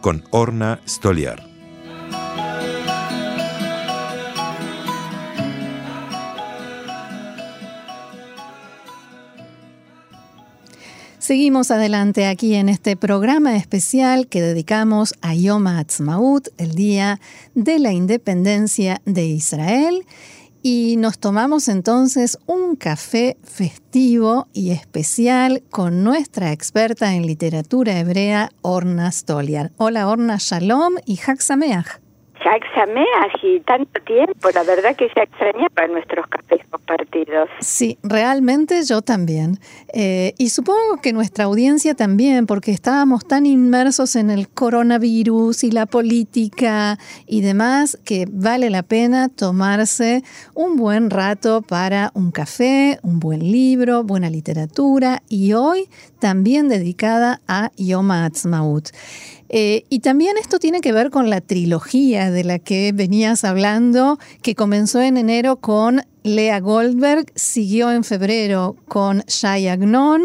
con Orna Stoliar. Seguimos adelante aquí en este programa especial que dedicamos a Yom HaAtzmaut, el Día de la Independencia de Israel y nos tomamos entonces un café festivo y especial con nuestra experta en literatura hebrea, Orna Stoliar. Hola Orna, shalom y Hak ya exameas y tanto tiempo, la verdad que se extrañaba nuestros cafés compartidos. Sí, realmente yo también. Eh, y supongo que nuestra audiencia también, porque estábamos tan inmersos en el coronavirus y la política y demás, que vale la pena tomarse un buen rato para un café, un buen libro, buena literatura y hoy también dedicada a Yom Ha'atzmaut. Eh, y también esto tiene que ver con la trilogía de la que venías hablando, que comenzó en enero con Lea Goldberg, siguió en febrero con Shai Agnon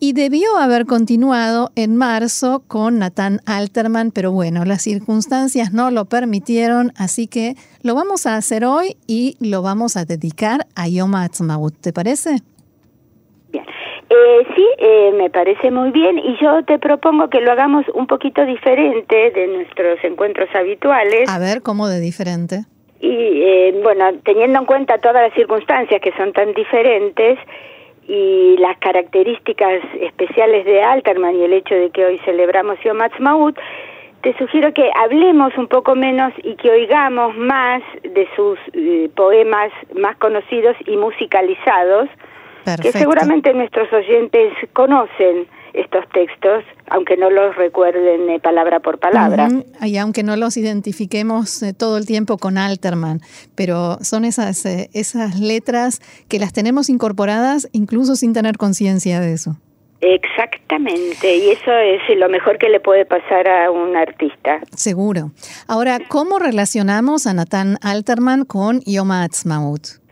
y debió haber continuado en marzo con Nathan Alterman, pero bueno, las circunstancias no lo permitieron, así que lo vamos a hacer hoy y lo vamos a dedicar a Yom Ha'atzmaut, ¿te parece? Eh, sí, eh, me parece muy bien y yo te propongo que lo hagamos un poquito diferente de nuestros encuentros habituales. A ver, ¿cómo de diferente? Y eh, bueno, teniendo en cuenta todas las circunstancias que son tan diferentes y las características especiales de Alterman y el hecho de que hoy celebramos Yom Ha'atzmaut, te sugiero que hablemos un poco menos y que oigamos más de sus eh, poemas más conocidos y musicalizados, que seguramente nuestros oyentes conocen estos textos, aunque no los recuerden eh, palabra por palabra. Y aunque no los identifiquemos eh, todo el tiempo con Alterman, pero son esas, eh, esas letras que las tenemos incorporadas incluso sin tener conciencia de eso. Exactamente, y eso es lo mejor que le puede pasar a un artista. Seguro. Ahora, ¿cómo relacionamos a Nathan Alterman con Yoma Atzmaut?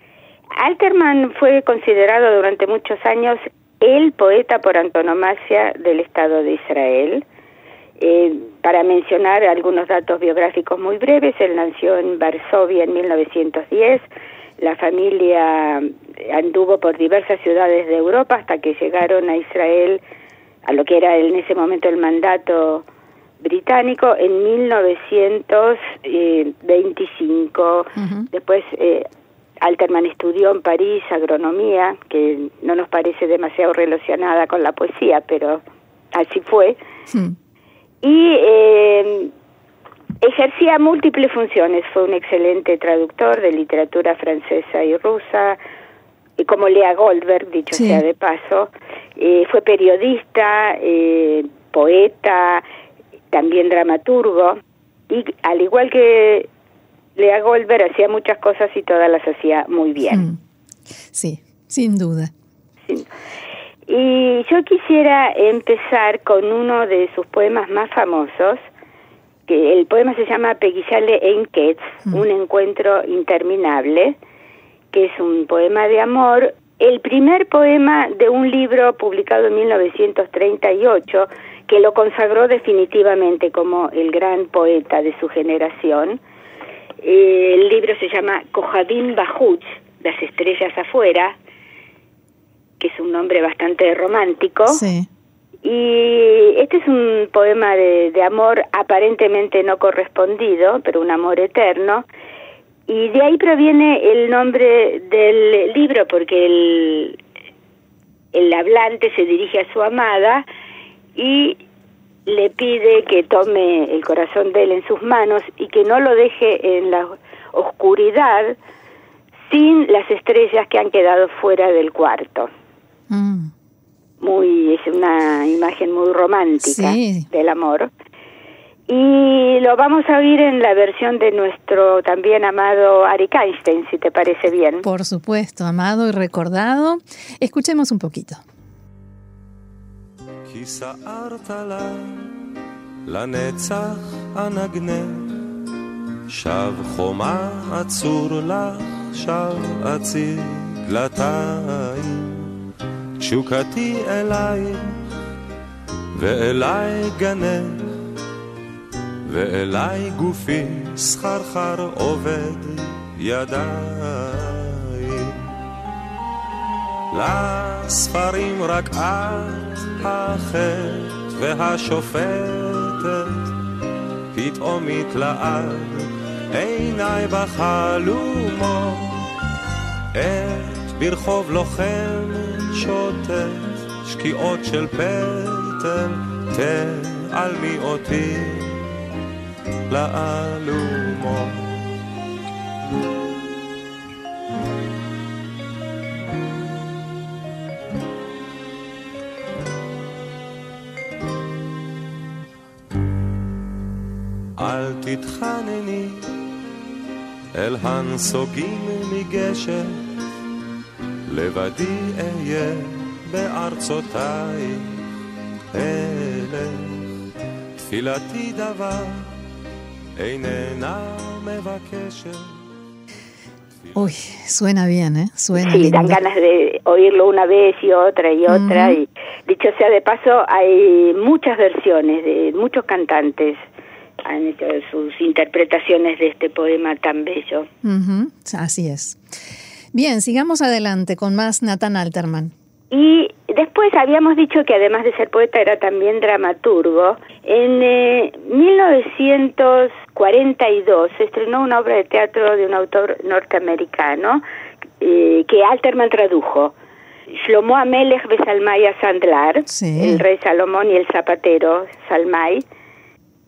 Alterman fue considerado durante muchos años el poeta por antonomasia del Estado de Israel. Eh, para mencionar algunos datos biográficos muy breves, él nació en Varsovia en 1910. La familia anduvo por diversas ciudades de Europa hasta que llegaron a Israel, a lo que era en ese momento el mandato británico, en 1925. Después eh, Alterman estudió en París agronomía, que no nos parece demasiado relacionada con la poesía, pero así fue. Y eh, ejercía múltiples funciones. Fue un excelente traductor de literatura francesa y rusa, y como Lea Goldberg, dicho sea de paso. Eh, fue periodista, eh, poeta, también dramaturgo. Y al igual que Lea Goldberg hacía muchas cosas y todas las hacía muy bien. Mm. Sí, sin duda. Y yo quisiera empezar con uno de sus poemas más famosos, que el poema se llama Peguillale Enketz, mm. un encuentro interminable, que es un poema de amor, el primer poema de un libro publicado en 1938 que lo consagró definitivamente como el gran poeta de su generación el libro se llama Kohadim Bahut, Las estrellas afuera, que es un nombre bastante romántico. Y este es un poema de, amor aparentemente no correspondido, pero un amor eterno. Y de ahí proviene el nombre del libro, porque el, el hablante se dirige a su amada y le pide que tome el corazón de él en sus manos y que no lo deje en la oscuridad sin las estrellas que han quedado fuera del cuarto. Mm. Muy es una imagen muy romántica del amor. Y lo vamos a oír en la versión de nuestro también amado Ari Einstein, si te parece bien. Por supuesto, amado y recordado. Escuchemos un poquito. כי סערת לה, לנצח אנגנה. שב חומה אצור לך, שב אציר דלתיים, תשוקתי אלייך, ואליי גנך, ואליי גופי סחרחר עובד ידיים. לספרים רק את החטא והשופטת, פתאום התלעד עיניי בחלומות, את ברחוב לוחם שוטט, שקיעות של פטל, תעלמי אותי. לאלומות. אל תתחנני אל הנסוגים מגשם, לבדי אהיה בארצותיי, אלך תפילתי דבר Uy, suena bien, ¿eh? Suena Sí, dan ganas de oírlo una vez y otra y otra. Y dicho sea de paso, hay muchas versiones de muchos cantantes han hecho sus interpretaciones de este poema tan bello. Así es. Bien, sigamos adelante con más Nathan Alterman. Y después habíamos dicho que además de ser poeta era también dramaturgo. En 1942 eh, se estrenó una obra de teatro de un autor norteamericano eh, que Alterman tradujo. Shlomo Amelech Besalmaya Sandlar, el rey Salomón y el zapatero Salmay,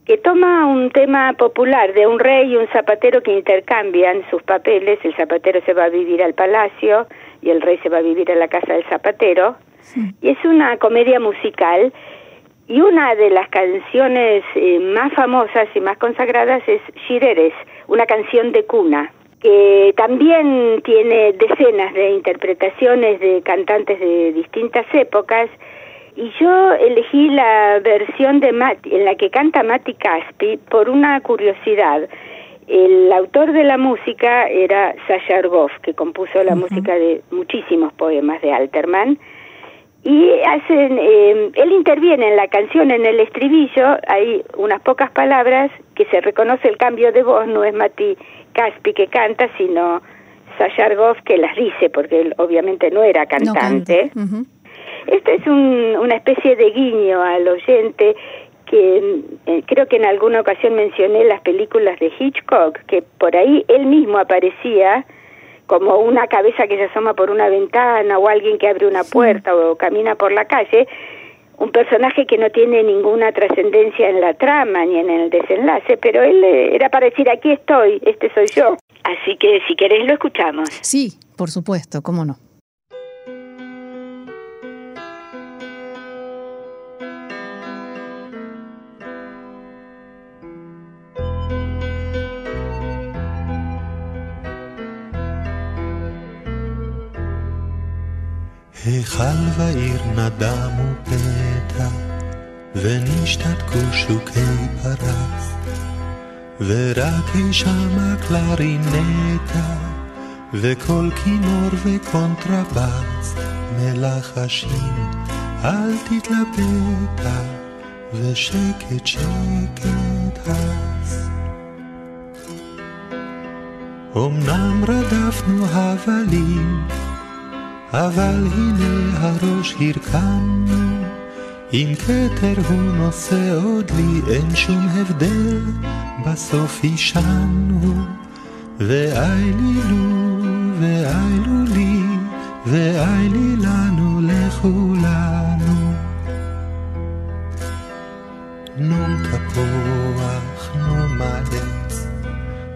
que toma un tema popular de un rey y un zapatero que intercambian sus papeles. El zapatero se va a vivir al palacio y el rey se va a vivir en la casa del zapatero. Y es una comedia musical y una de las canciones eh, más famosas y más consagradas es Shireres, una canción de cuna, que también tiene decenas de interpretaciones de cantantes de distintas épocas. Y yo elegí la versión de en la que canta Mati Caspi por una curiosidad. El autor de la música era Sasha Argov, que compuso la música de muchísimos poemas de Alterman. Y hacen, eh, él interviene en la canción, en el estribillo, hay unas pocas palabras que se reconoce el cambio de voz, no es Mati Caspi que canta, sino Sasha Argov que las dice, porque él obviamente no era cantante. Esto es un, una especie de guiño al oyente que eh, creo que en alguna ocasión mencioné las películas de Hitchcock, que por ahí él mismo aparecía como una cabeza que se asoma por una ventana o alguien que abre una puerta o camina por la calle, un personaje que no tiene ninguna trascendencia en la trama ni en el desenlace, pero él eh, era para decir aquí estoy, este soy yo. Así que si querés lo escuchamos. Sí, por supuesto, cómo no. היכל ועיר נדמו פתע, ונשתתקו שוקי פרס, ורק אי שמה קלרינטה, וכל כינור וקונטרבס, מלחשים, אל תתלבטה, ושקט שקט הס. אמנם רדפנו הבלים, אבל הנה הראש הרכמנו, אם כתר הוא נושא עוד לי, אין שום הבדל, בסוף הישנו, ואיילו, ואיילו לי, ואיילי לנו לכולנו. נו תפוח, נו מלץ,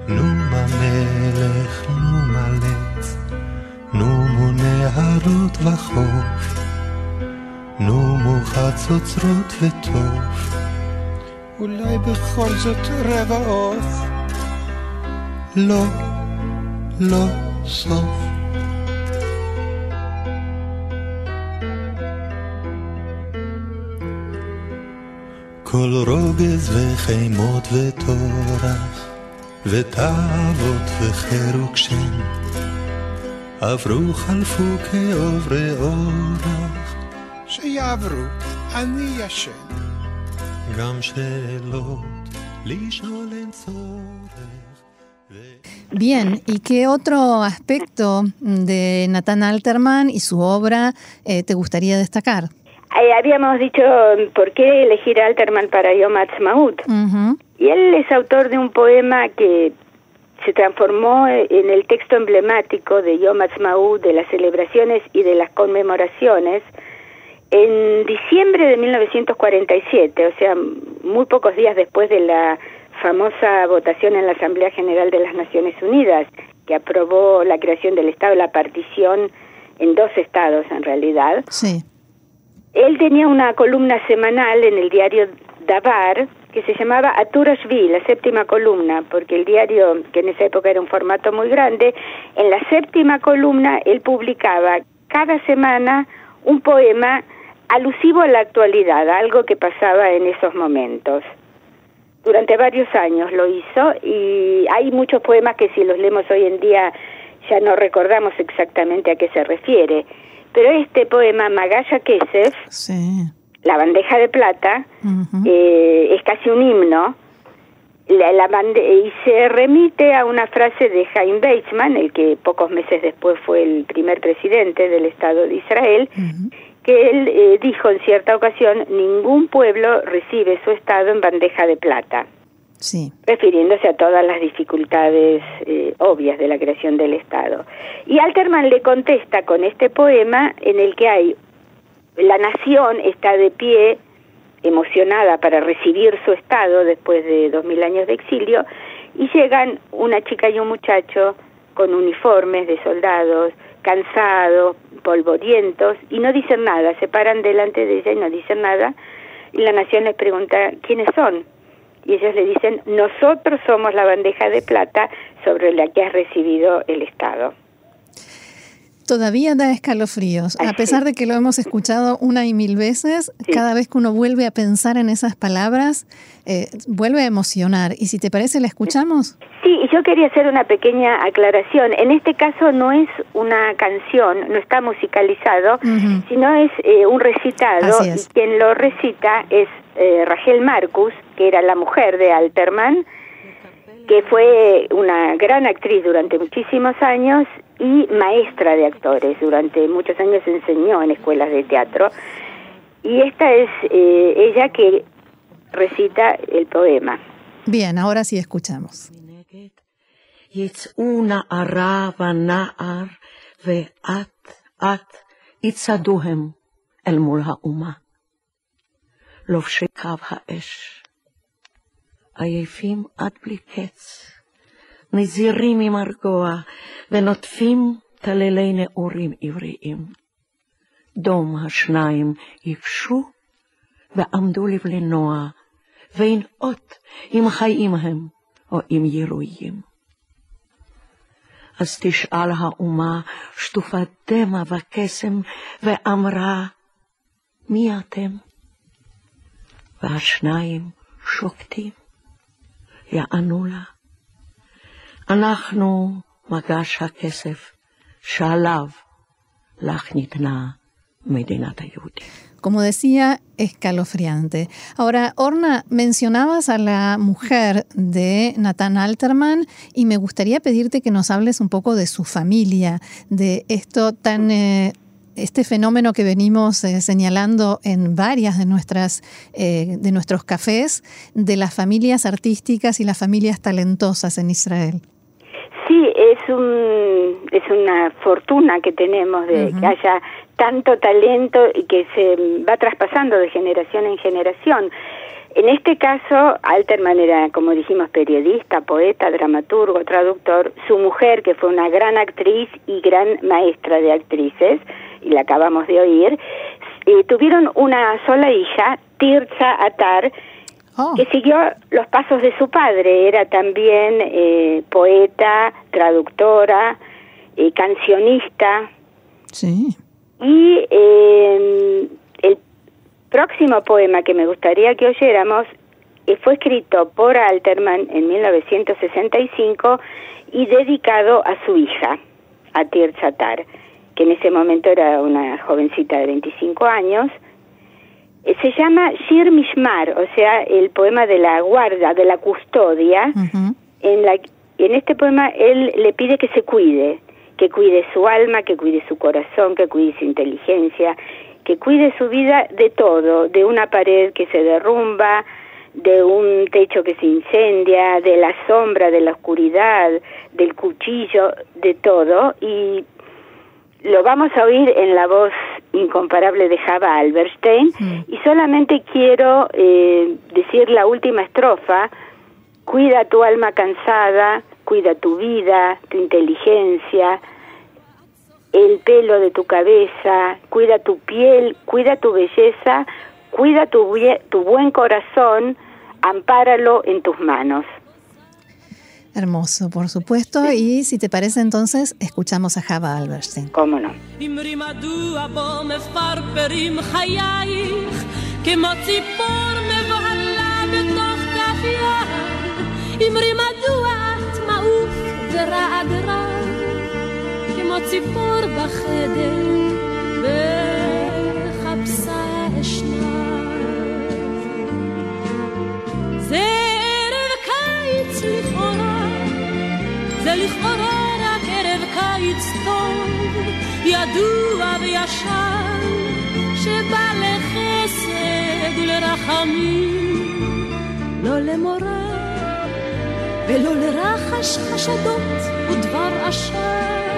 נו מלך, נו מלץ. נומו נהרות וחוף, נומו חצוצרות וטוף, אולי בכל זאת רבע עוף. לא, לא סוף. כל רוגז וחימות וטורח, ותאוות וחירוק שם, עברו חלפו כעוברי אורח, שיעברו, אני ישן. גם שאלות לשאול אין צורך. Bien, ¿y qué otro aspecto de Nathan Alterman y su obra eh, te gustaría destacar? Eh, habíamos dicho por qué elegir a Alterman para Yom Ha'atzmaut. Ujú. Y él es autor de un poema que se transformó en el texto emblemático de Yom Ha'atzmaut, de las celebraciones y de las conmemoraciones, en diciembre de 1947, o sea, muy pocos días después de la famosa votación en la Asamblea General de las Naciones Unidas, que aprobó la creación del Estado, la partición en dos estados en realidad. Sí. Él tenía una columna semanal en el diario Davar que se llamaba Aturashvi, la séptima columna, porque el diario, que en esa época era un formato muy grande, en la séptima columna él publicaba cada semana un poema alusivo a la actualidad, algo que pasaba en esos momentos. Durante varios años lo hizo y hay muchos poemas que si los leemos hoy en día ya no recordamos exactamente a qué se refiere. Pero este poema, Magaya Kesef, Sí. La bandeja de plata, eh, es casi un himno la, la bande- y se remite a una frase de Jaime Weizmann, el que pocos meses después fue el primer presidente del Estado de Israel, que él eh, dijo en cierta ocasión, ningún pueblo recibe su Estado en bandeja de plata Sí. refiriéndose a todas las dificultades eh, obvias de la creación del Estado. Y Alterman le contesta con este poema en el que hay la nación está de pie, emocionada para recibir su Estado después de dos mil años de exilio, y llegan una chica y un muchacho con uniformes de soldados, cansados, polvorientos, y no dicen nada, se paran delante de ella y no dicen nada, y la nación les pregunta quiénes son, y ellos le dicen, nosotros somos la bandeja de plata sobre la que has recibido el Estado. Todavía da escalofríos, Ay, a sí. pesar de que lo hemos escuchado una y mil veces, Sí. cada vez que uno vuelve a pensar en esas palabras, eh, vuelve a emocionar. Y si te parece, la escuchamos. Sí, yo quería hacer una pequeña aclaración. En este caso no es una canción, no está musicalizado, sino es eh, un recitado es. y quien lo recita es eh, Rachel Marcus, que era la mujer de Alterman, que fue una gran actriz durante muchísimos años y maestra de actores. Durante muchos años enseñó en escuelas de teatro. Y esta es eh, ella que recita el poema. Bien, ahora sí escuchamos. Una araba naar ve at at itzaduhem el kav ha'esh. עייפים עד בלי קץ, נזירים ממרגוע ונוטפים טללי נעורים עבריים. דום השניים ייבשו ועמדו לבלנוע, ואין אות אם חיים הם או אם ירויים. אז תשאל האומה שטופת דמע וקסם, ואמרה, מי אתם? והשניים שוקטים, יענו לה, אנחנו מגש הכסף שעליו לך ניתנה מדינת היהודים. Como decía, escalofriante. Ahora, Orna, mencionabas a la mujer de Nathan Alterman y me gustaría pedirte que nos hables un poco de su familia, de esto tan... eh, este fenómeno que venimos eh, señalando en varias de nuestras eh, de nuestros cafés de las familias artísticas y las familias talentosas en Israel. Sí, es un es una fortuna que tenemos de que haya tanto talento y que se va traspasando de generación en generación. En este caso, Alterman era, como dijimos, periodista, poeta, dramaturgo, traductor. Su mujer, que fue una gran actriz y gran maestra de actrices, y la acabamos de oír, eh, tuvieron una sola hija, Tirza Atar, Oh. que siguió los pasos de su padre. Era también eh, poeta, traductora, eh, cancionista. Sí. Y eh, próximo poema que me gustaría que oyéramos eh, fue escrito por Alterman en 1965 y dedicado a su hija, a Tirza Tar, que en ese momento era una jovencita de 25 años. Eh, Se llama Shir Mishmar, o sea, el poema de la guarda, de la custodia. En, la, en este poema él le pide que se cuide, que cuide su alma, que cuide su corazón, que cuide su inteligencia, que cuide su vida de todo, de una pared que se derrumba, de un techo que se incendia, de la sombra, de la oscuridad, del cuchillo, de todo. Y lo vamos a oír en la voz incomparable de Java Alberstein. Y solamente quiero eh, decir la última estrofa. Cuida tu alma cansada, cuida tu vida, tu inteligencia, el pelo de tu cabeza, cuida tu piel, cuida tu belleza, cuida tu, tu buen corazón, ampáralo en tus manos. Hermoso, por supuesto. Y si te parece, entonces, escuchamos a Java Alberstein. ¿Cómo no? ציפור בחדר בחפשה אשנב זה ערב קיץ לכאורה זה לכאורה רק ערב קיץ טוב, ידוע וישן, שבא לחסד ולרחמים, לא למורא ולא לרחש חשדות ודבר עשן,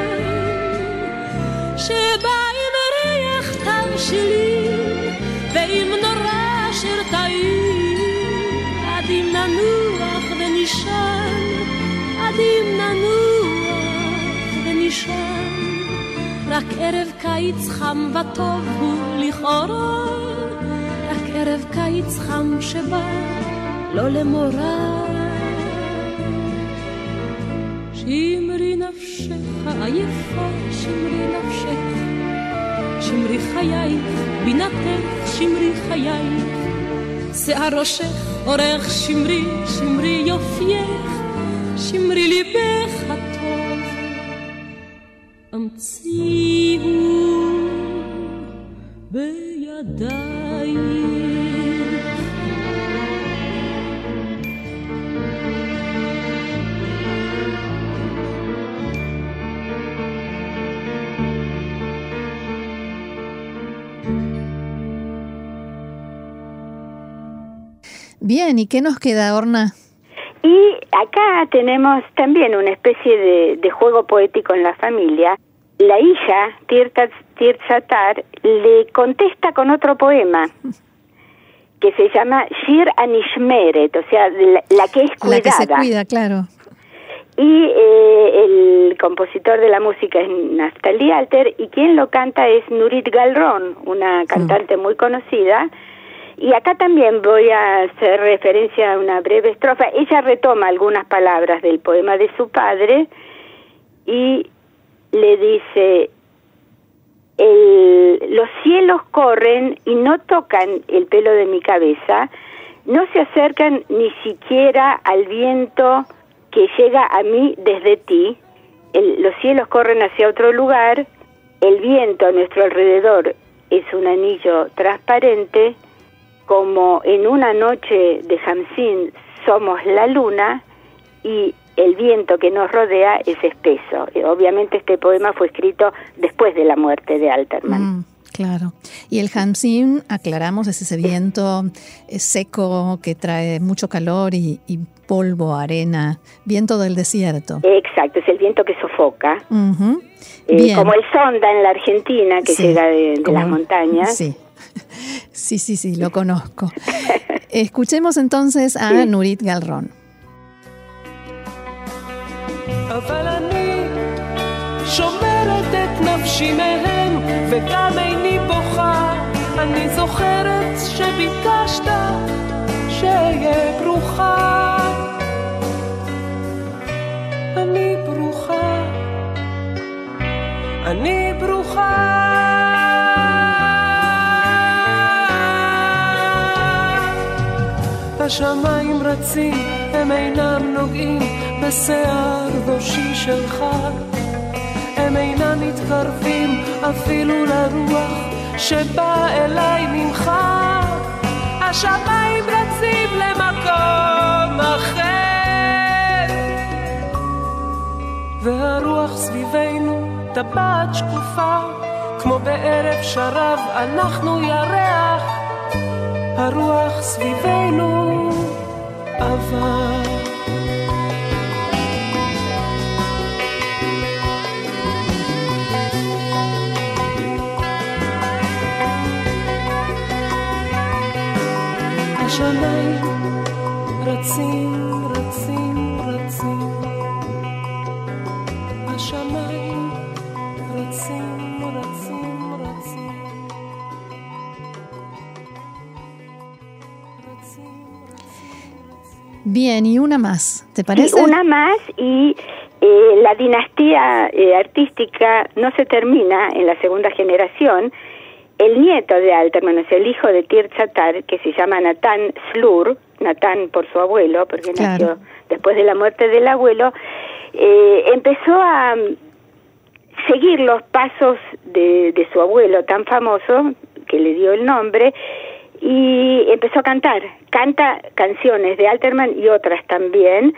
שבא עם ריח תבשילים ועם נורא אשר טעים, עד אם ננוח ונשען, עד אם ננוח ונשען. רק ערב קיץ חם וטוב הוא לכאורה, רק ערב קיץ חם שבא לא למורא. שמרי נפשך עייפה, שמרי נפשך, שמרי חייך, בינתך, שמרי חייך. שיער ראשך אורך שמרי, שמרי יופייך, שמרי ליבך הטוב. המציאו Bien, ¿y qué nos queda, Orna? Y acá tenemos también una especie de, de juego poético en la familia. La hija, Tirzatar, le contesta con otro poema que se llama Shir Anishmeret, o sea, la, la que es La cuidada. que se cuida, claro. Y eh, el compositor de la música es Naftali Alter y quien lo canta es Nurit Galron, una cantante muy conocida. Y acá también voy a hacer referencia a una breve estrofa. Ella retoma algunas palabras del poema de su padre y le dice, el- los cielos corren y no tocan el pelo de mi cabeza, no se acercan ni siquiera al viento que llega a mí desde ti. El- los cielos corren hacia otro lugar, el viento a nuestro alrededor es un anillo transparente, como en una noche de Hamsin somos la luna y el viento que nos rodea es espeso. Y obviamente este poema fue escrito después de la muerte de Alterman. Mm, claro. Y el Hamsin, aclaramos, es ese viento eh, seco que trae mucho calor y, y polvo, arena, viento del desierto. Exacto, es el viento que sofoca, eh, como el sonda en la Argentina que Sí, llega de, de como- las montañas. Sí. sí, sí, sí, lo conozco. Escuchemos entonces a Nurit Galrón. אבל אני שומרת את נפשי מהם, וגם איני בוכה. אני זוכרת שביקשת אהיה ברוכה. אני ברוכה. אני ברוכה. השמיים רצים, הם אינם נוגעים בשיער ראשי שלך. הם אינם מתקרבים אפילו לרוח שבא אליי ממך. השמיים רצים למקום אחר, והרוח סביבנו טבעת שקופה, כמו בערב שרב אנחנו ירח, הרוח סביבנו other Bien, y una más, ¿te parece? una más y eh, la dinastía eh, artística no se termina en la segunda generación. El nieto de Alterman, sea, el hijo de Tirzatar, que se llama Natán Slur, Natán por su abuelo, porque Claro. nació después de la muerte del abuelo, eh, empezó a mm, seguir los pasos de, de su abuelo tan famoso, que le dio el nombre, y empezó a cantar. Canta canciones de Alterman y otras también,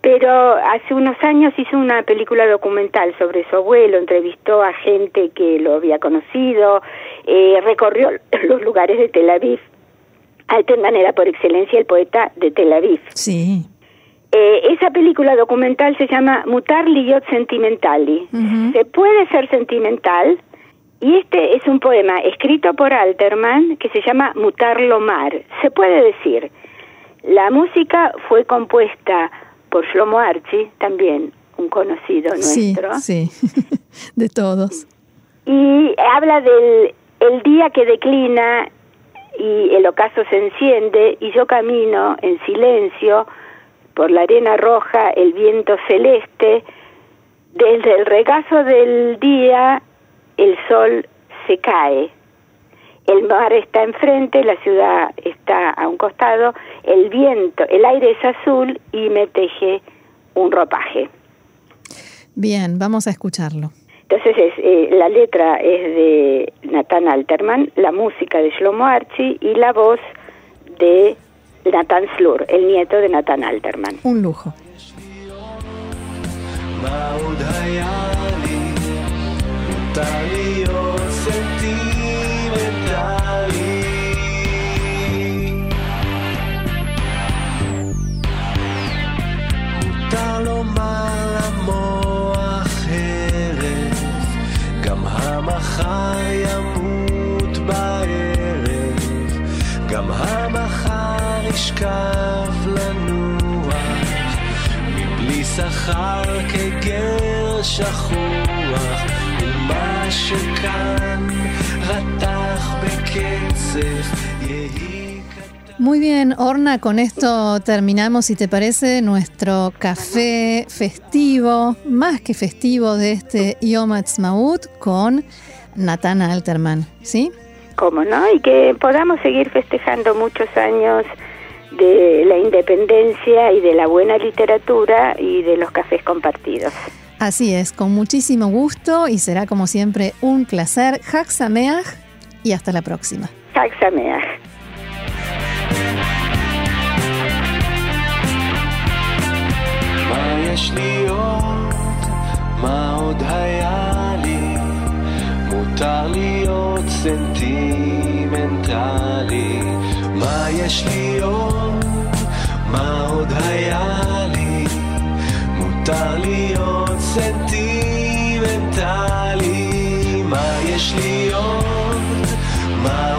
pero hace unos años hizo una película documental sobre su abuelo, entrevistó a gente que lo había conocido, eh, recorrió los lugares de Tel Aviv. Alterman era por excelencia el poeta de Tel Aviv. Sí. Eh, esa película documental se llama Mutar Liyot Sentimentali. Se puede ser sentimental y este es un poema escrito por Alterman que se llama Mutar Lomar. Se puede decir, la música fue compuesta por Shlomo Archie, también un conocido Sí, nuestro, sí, de todos. y habla del el día que declina y el ocaso se enciende y yo camino en silencio por la arena roja, el viento celeste, desde el regazo del día el sol se cae. El mar está enfrente, la ciudad está a un costado, el viento, el aire es azul y me teje un ropaje. Bien, vamos a escucharlo. Entonces es, eh, la letra es de Nathan Alterman, la música de Shlomo Archie y la voz de Nathan Slur, el nieto de Nathan Alterman. Un lujo. מותר להיות סנטימנטלי. מותר לומר למוח הרף, גם המחר ימות בערב, גם המחר ישכב לנוח. מבלי שכר כגר שכוח, Muy bien, Orna, con esto terminamos, si te parece, nuestro café festivo, más que festivo de este Yom Ha'atzmaut con Natana Alterman, ¿sí? ¿Cómo no? Y que podamos seguir festejando muchos años de la independencia y de la buena literatura y de los cafés compartidos. Así es, con muchísimo gusto y será como siempre un placer. Hag Sameach y hasta la próxima. Chag Sameach. מה יש לי עוד? מה עוד היה לי? מותר להיות סנטימנטלי. מה יש לי עוד? מה עוד היה לי? מותר להיות סנטימנטלי. מה יש לי עוד? מה